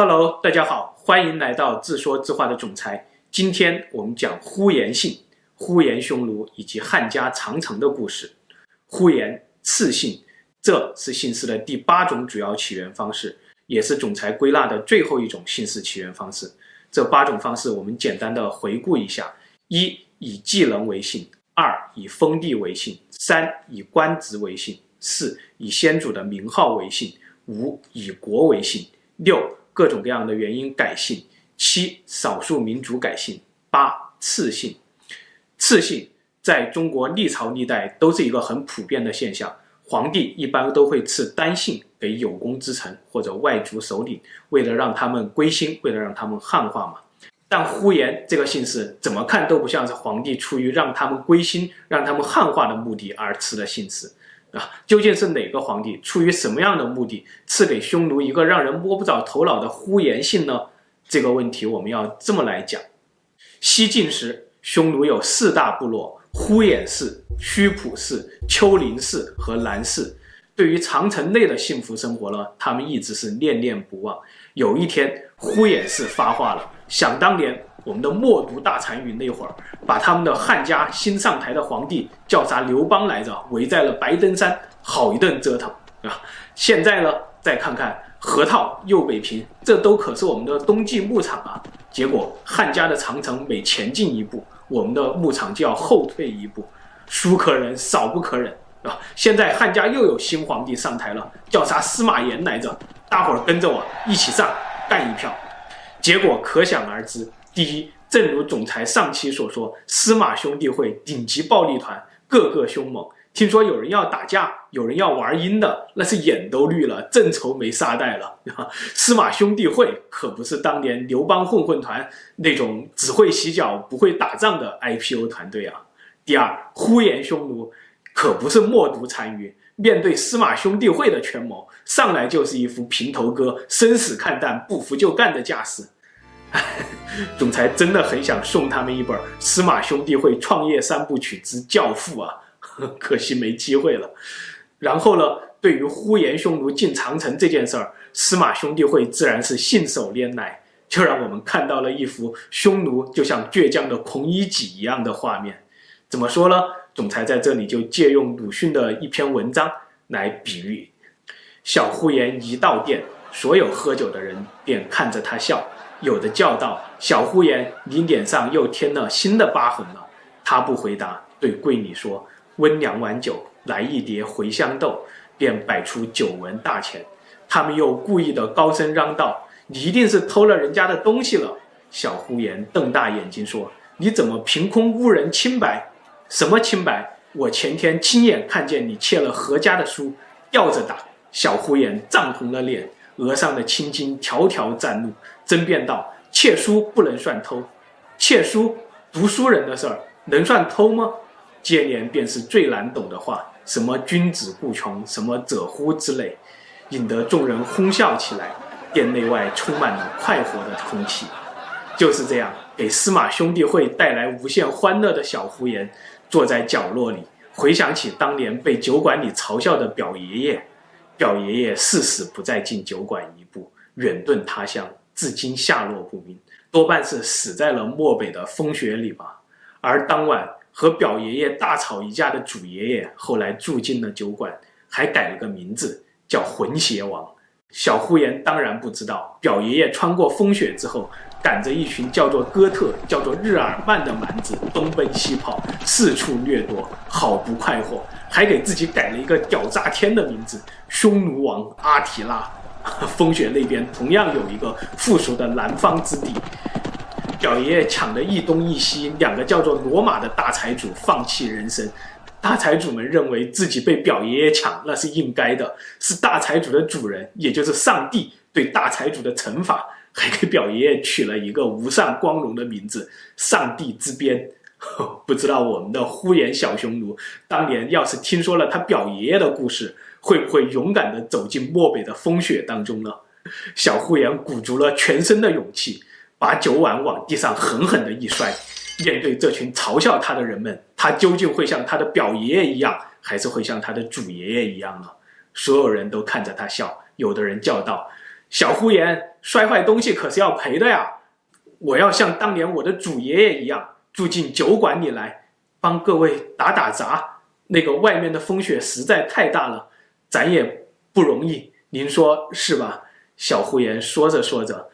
Hello，大家好，欢迎来到自说自话的总裁。今天我们讲呼延信、呼延匈奴以及汉家长城的故事。呼延，次姓，这是姓氏的第八种主要起源方式，也是总裁归纳的最后一种姓氏起源方式。这八种方式我们简单的回顾一下：一、以继人为姓；二、以封地为姓；三、以官职为姓；四、以先祖的名号为姓；五、以国为姓；六。各种各样的原因改姓，七少数民族改姓，八赐姓。赐姓在中国历朝历代都是一个很普遍的现象。皇帝一般都会赐单姓给有功之臣或者外族首领，为了让他们归心，为了让他们汉化嘛。但呼延这个姓氏怎么看都不像是皇帝出于让他们归心、让他们汉化的目的而赐的姓氏。究竟是哪个皇帝出于什么样的目的赐给匈奴一个让人摸不着头脑的呼延姓呢？这个问题我们要这么来讲：西晋时，匈奴有四大部落：呼延氏、须卜氏、丘陵氏和兰氏。对于长城内的幸福生活呢，他们一直是念念不忘。有一天，呼延氏发话了：想当年。我们的默读大单于那会儿，把他们的汉家新上台的皇帝叫啥刘邦来着，围在了白登山，好一顿折腾，啊！现在呢，再看看河套、右北平，这都可是我们的冬季牧场啊。结果汉家的长城每前进一步，我们的牧场就要后退一步，孰可忍，少不可忍啊！现在汉家又有新皇帝上台了，叫啥司马炎来着？大伙儿跟着我一起上，干一票。结果可想而知。第一，正如总裁上期所说，司马兄弟会顶级暴力团，个个凶猛。听说有人要打架，有人要玩阴的，那是眼都绿了，正愁没沙袋了。司马兄弟会可不是当年刘邦混混团那种只会洗脚不会打仗的 IPO 团队啊。第二，呼延匈奴可不是默读单于，面对司马兄弟会的权谋，上来就是一副平头哥，生死看淡，不服就干的架势。总裁真的很想送他们一本《司马兄弟会创业三部曲之教父》啊，可惜没机会了。然后呢，对于呼延匈奴进长城这件事儿，司马兄弟会自然是信手拈来，就让我们看到了一幅匈奴就像倔强的孔乙己一样的画面。怎么说呢？总裁在这里就借用鲁迅的一篇文章来比喻：小呼延一到店，所有喝酒的人便看着他笑。有的叫道：“小呼延，你脸上又添了新的疤痕了。”他不回答，对柜里说：“温两碗酒，来一碟茴香豆。”便摆出酒文大钱。他们又故意的高声嚷道：“你一定是偷了人家的东西了。”小呼延瞪大眼睛说：“你怎么凭空污人清白？什么清白？我前天亲眼看见你窃了何家的书，吊着打。”小呼延涨红了脸。额上的青筋条条展露，争辩道：“窃书不能算偷，窃书读书人的事儿能算偷吗？”接连便是最难懂的话，什么“君子固穷”，什么“者乎”之类，引得众人哄笑起来。店内外充满了快活的空气。就是这样，给司马兄弟会带来无限欢乐的小胡言，坐在角落里，回想起当年被酒馆里嘲笑的表爷爷。表爷爷誓死不再进酒馆一步，远遁他乡，至今下落不明，多半是死在了漠北的风雪里吧。而当晚和表爷爷大吵一架的祖爷爷，后来住进了酒馆，还改了个名字，叫浑邪王。小呼延当然不知道，表爷爷穿过风雪之后，赶着一群叫做哥特、叫做日耳曼的蛮子东奔西跑，四处掠夺，好不快活。还给自己改了一个屌炸天的名字——匈奴王阿提拉。风雪那边同样有一个附属的南方之地。表爷爷抢的一东一西，两个叫做罗马的大财主放弃人生。大财主们认为自己被表爷爷抢，那是应该的，是大财主的主人，也就是上帝对大财主的惩罚。还给表爷爷取了一个无上光荣的名字——上帝之鞭。不知道我们的呼延小匈奴当年要是听说了他表爷爷的故事，会不会勇敢地走进漠北的风雪当中呢？小呼延鼓足了全身的勇气，把酒碗往地上狠狠地一摔。面对这群嘲笑他的人们，他究竟会像他的表爷爷一样，还是会像他的祖爷爷一样呢？所有人都看着他笑，有的人叫道：“小呼延，摔坏东西可是要赔的呀！我要像当年我的祖爷爷一样，住进酒馆里来，帮各位打打杂。那个外面的风雪实在太大了，咱也不容易，您说是吧？小呼延说着说着，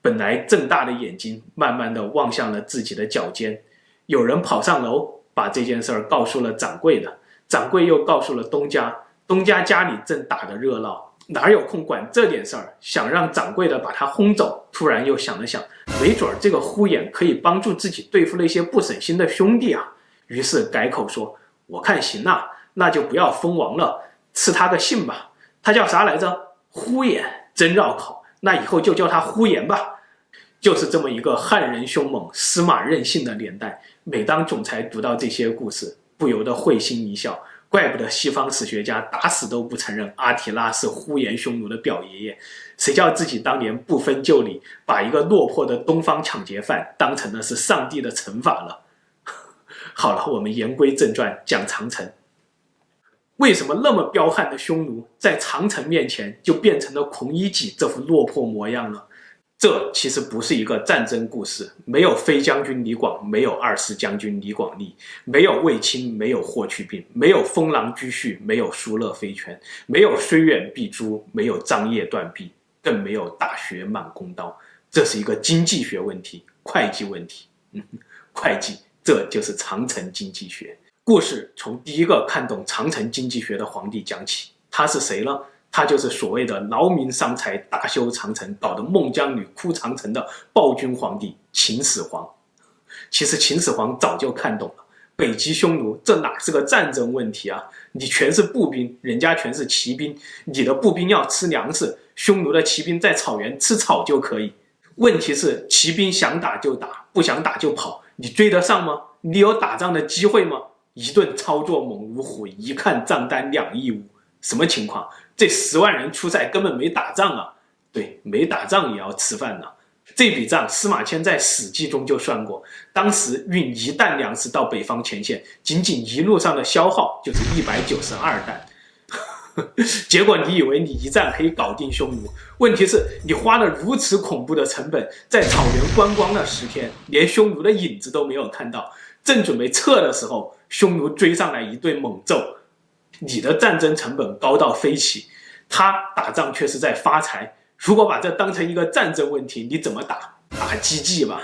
本来睁大的眼睛，慢慢的望向了自己的脚尖。有人跑上楼，把这件事儿告诉了掌柜的，掌柜又告诉了东家，东家家里正打得热闹。哪有空管这点事儿？想让掌柜的把他轰走，突然又想了想，没准儿这个呼延可以帮助自己对付那些不省心的兄弟啊。于是改口说：“我看行啊，那就不要封王了，赐他个姓吧。他叫啥来着？呼延，真绕口。那以后就叫他呼延吧。”就是这么一个汉人凶猛、司马任性的年代。每当总裁读到这些故事，不由得会心一笑。怪不得西方史学家打死都不承认阿提拉是呼延匈奴的表爷爷，谁叫自己当年不分旧里，把一个落魄的东方抢劫犯当成了是上帝的惩罚了？好了，我们言归正传，讲长城。为什么那么彪悍的匈奴在长城面前就变成了孔乙己这副落魄模样了？这其实不是一个战争故事，没有飞将军李广，没有二世将军李广利，没有卫青，没有霍去病，没有封狼居胥，没有疏勒非全，没有虽远必诛，没有张掖断臂，更没有大学满弓刀。这是一个经济学问题，会计问题。嗯，会计，这就是长城经济学。故事从第一个看懂长城经济学的皇帝讲起，他是谁呢？他就是所谓的劳民伤财，大修长城，搞得孟姜女哭长城的暴君皇帝秦始皇。其实秦始皇早就看懂了，北击匈奴这哪是个战争问题啊？你全是步兵，人家全是骑兵，你的步兵要吃粮食，匈奴的骑兵在草原吃草就可以。问题是骑兵想打就打，不想打就跑，你追得上吗？你有打仗的机会吗？一顿操作猛如虎，一看账单两亿五，什么情况？这十万人出塞根本没打仗啊！对，没打仗也要吃饭呢。这笔账司马迁在《史记》中就算过，当时运一担粮食到北方前线，仅仅一路上的消耗就是一百九十二担。结果你以为你一战可以搞定匈奴？问题是你花了如此恐怖的成本，在草原观光了十天，连匈奴的影子都没有看到。正准备撤的时候，匈奴追上来一顿猛揍。你的战争成本高到飞起，他打仗却是在发财。如果把这当成一个战争问题，你怎么打？打鸡计吧。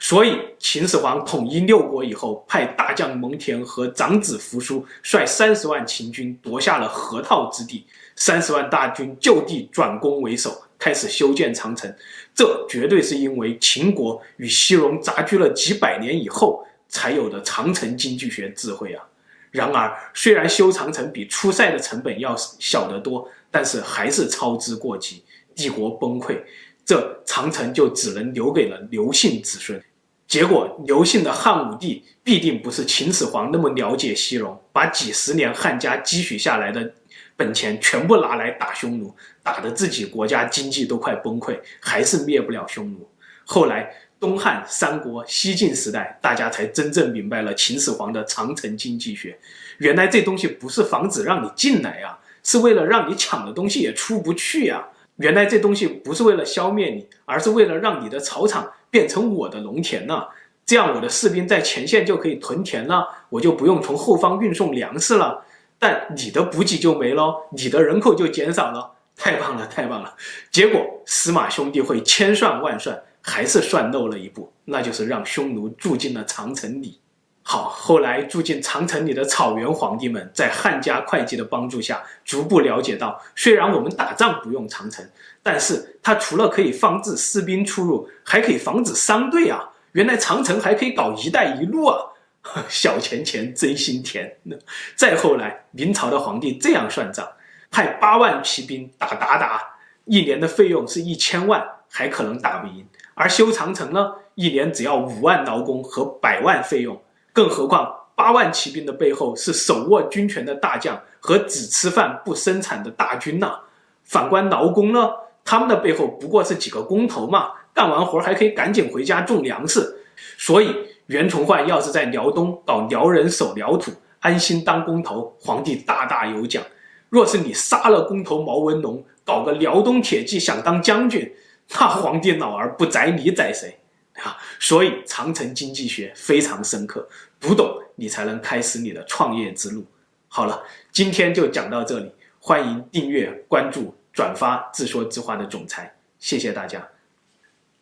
所以秦始皇统一六国以后，派大将蒙恬和长子扶苏率三十万秦军夺下了河套之地，三十万大军就地转攻为守，开始修建长城。这绝对是因为秦国与西戎杂居了几百年以后才有的长城经济学智慧啊。然而，虽然修长城比出塞的成本要小得多，但是还是操之过急，帝国崩溃，这长城就只能留给了刘姓子孙。结果，刘姓的汉武帝必定不是秦始皇那么了解西戎，把几十年汉家积蓄下来的本钱全部拿来打匈奴，打得自己国家经济都快崩溃，还是灭不了匈奴。后来。东汉、三国、西晋时代，大家才真正明白了秦始皇的长城经济学。原来这东西不是防止让你进来啊，是为了让你抢的东西也出不去呀。原来这东西不是为了消灭你，而是为了让你的草场变成我的农田呢。这样我的士兵在前线就可以屯田了，我就不用从后方运送粮食了。但你的补给就没了，你的人口就减少了。太棒了，太棒了！结果司马兄弟会千算万算。还是算漏了一步，那就是让匈奴住进了长城里。好，后来住进长城里的草原皇帝们，在汉家会计的帮助下，逐步了解到，虽然我们打仗不用长城，但是它除了可以防止士兵出入，还可以防止商队啊。原来长城还可以搞“一带一路”啊！小钱钱真心甜。再后来，明朝的皇帝这样算账：派八万骑兵打鞑靼，一年的费用是一千万，还可能打不赢。而修长城呢，一年只要五万劳工和百万费用，更何况八万骑兵的背后是手握军权的大将和只吃饭不生产的大军呐。反观劳工呢，他们的背后不过是几个工头嘛，干完活还可以赶紧回家种粮食。所以袁崇焕要是在辽东搞辽人守辽土，安心当工头，皇帝大大有奖。若是你杀了工头毛文龙，搞个辽东铁骑想当将军，那皇帝老儿不宰你宰谁？啊，所以长城经济学非常深刻，读懂你才能开始你的创业之路。好了，今天就讲到这里，欢迎订阅、关注、转发“自说自话的总裁”，谢谢大家。